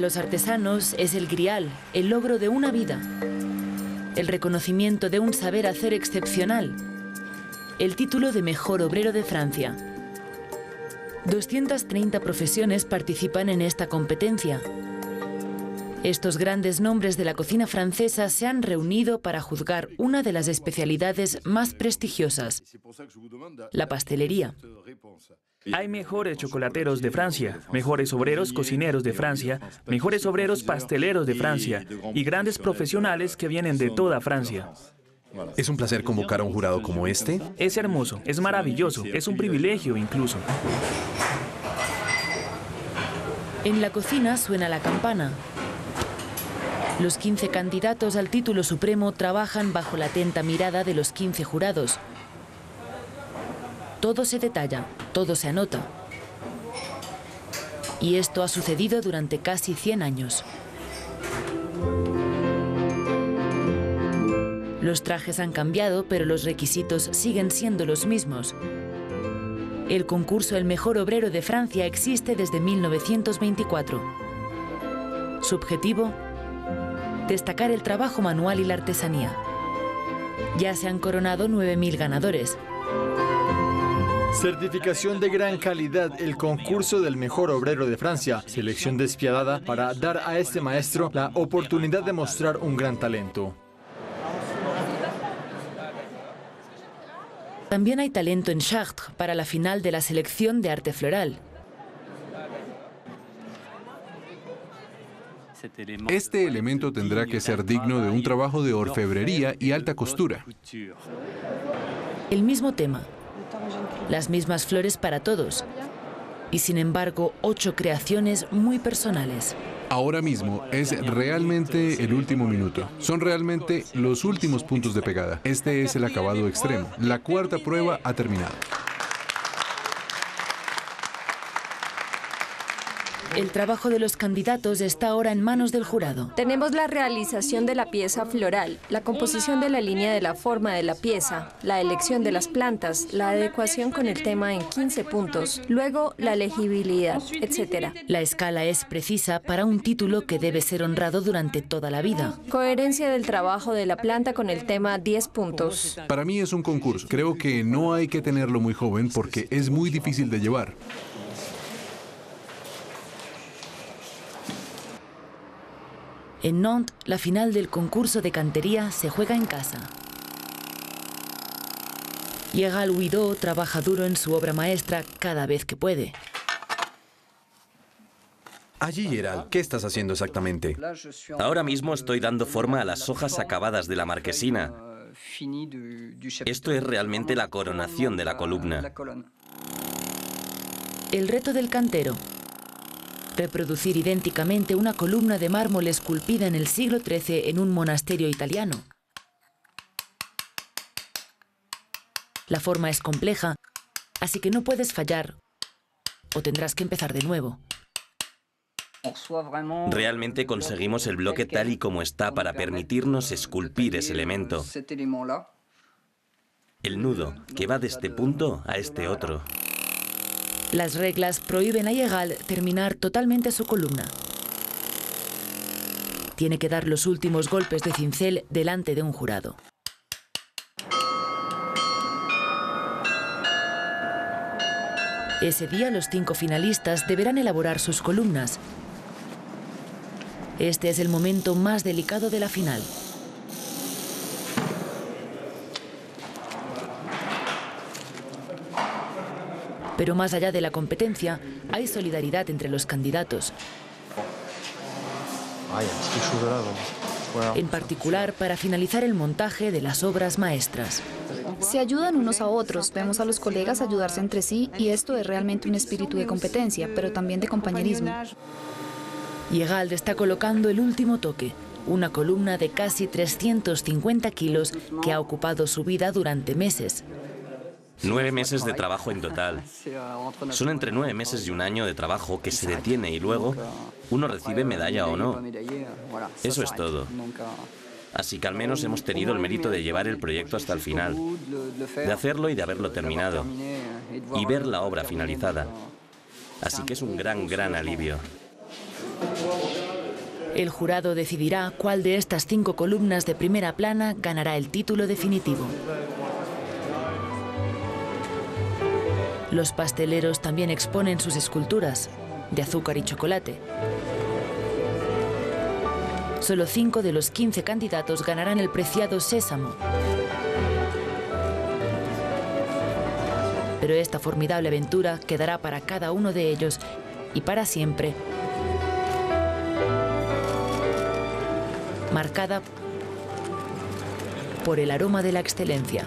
Los artesanos es el grial, el logro de una vida, el reconocimiento de un saber hacer excepcional, el título de mejor obrero de Francia. 230 profesiones participan en esta competencia. Estos grandes nombres de la cocina francesa se han reunido para juzgar una de las especialidades más prestigiosas, la pastelería. Hay mejores chocolateros de Francia, mejores obreros cocineros de Francia, mejores obreros pasteleros de Francia y grandes profesionales que vienen de toda Francia. ¿Es un placer convocar a un jurado como este? Es hermoso, es maravilloso, es un privilegio incluso. En la cocina suena la campana. Los 15 candidatos al título supremo trabajan bajo la atenta mirada de los 15 jurados. Todo se detalla, todo se anota. Y esto ha sucedido durante casi 100 años. Los trajes han cambiado, pero los requisitos siguen siendo los mismos. El concurso El Mejor Obrero de Francia existe desde 1924. Su objetivo, destacar el trabajo manual y la artesanía. Ya se han coronado 9.000 ganadores. Certificación de gran calidad, el concurso del mejor obrero de Francia, selección despiadada para dar a este maestro la oportunidad de mostrar un gran talento. También hay talento en Chartres para la final de la selección de arte floral. Este elemento tendrá que ser digno de un trabajo de orfebrería y alta costura. El mismo tema, las mismas flores para todos, y sin embargo ocho creaciones muy personales ahora mismo es realmente el último minuto. Son realmente los últimos puntos de pegada. Este es el acabado extremo. La cuarta prueba ha terminado. El trabajo de los candidatos está ahora en manos del jurado. Tenemos la realización de la pieza floral, la composición de la línea de la forma de la pieza, la elección de las plantas, la adecuación con el tema en 15 puntos, luego la legibilidad, etc. La escala es precisa para un título que debe ser honrado durante toda la vida. Coherencia del trabajo de la planta con el tema 10 puntos. Para mí es un concurso. Creo que no hay que tenerlo muy joven porque es muy difícil de llevar. En Nantes, la final del concurso de cantería se juega en casa. Llega al Huidó trabaja duro en su obra maestra cada vez que puede. Allí, Gerald, ¿qué estás haciendo exactamente? Ahora mismo estoy dando forma a las hojas acabadas de la marquesina. Esto es realmente la coronación de la columna. El reto del cantero, reproducir idénticamente una columna de mármol esculpida en el siglo XIII en un monasterio italiano. La forma es compleja, así que no puedes fallar o tendrás que empezar de nuevo. Realmente conseguimos el bloque tal y como está para permitirnos esculpir ese elemento. El nudo, que va de este punto a este otro. Las reglas prohíben a Yegal terminar totalmente su columna. Tiene que dar los últimos golpes de cincel delante de un jurado. Ese día los cinco finalistas deberán elaborar sus columnas. Este es el momento más delicado de la final. Pero más allá de la competencia, hay solidaridad entre los candidatos. En particular para finalizar el montaje de las obras maestras. Se ayudan unos a otros, vemos a los colegas ayudarse entre sí y esto es realmente un espíritu de competencia, pero también de compañerismo. Yegalde está colocando el último toque, una columna de casi 350 kilos que ha ocupado su vida durante meses. Nueve meses de trabajo en total. Son entre nueve meses y un año de trabajo que se detiene y luego uno recibe medalla o no. Eso es todo. Así que al menos hemos tenido el mérito de llevar el proyecto hasta el final, de hacerlo y de haberlo terminado, y ver la obra finalizada. Así que es un gran, gran alivio. El jurado decidirá cuál de estas cinco columnas de primera plana ganará el título definitivo. Los pasteleros también exponen sus esculturas de azúcar y chocolate. Solo cinco de los 15 candidatos ganarán el preciado sésamo. Pero esta formidable aventura quedará para cada uno de ellos y para siempre marcada por el aroma de la excelencia.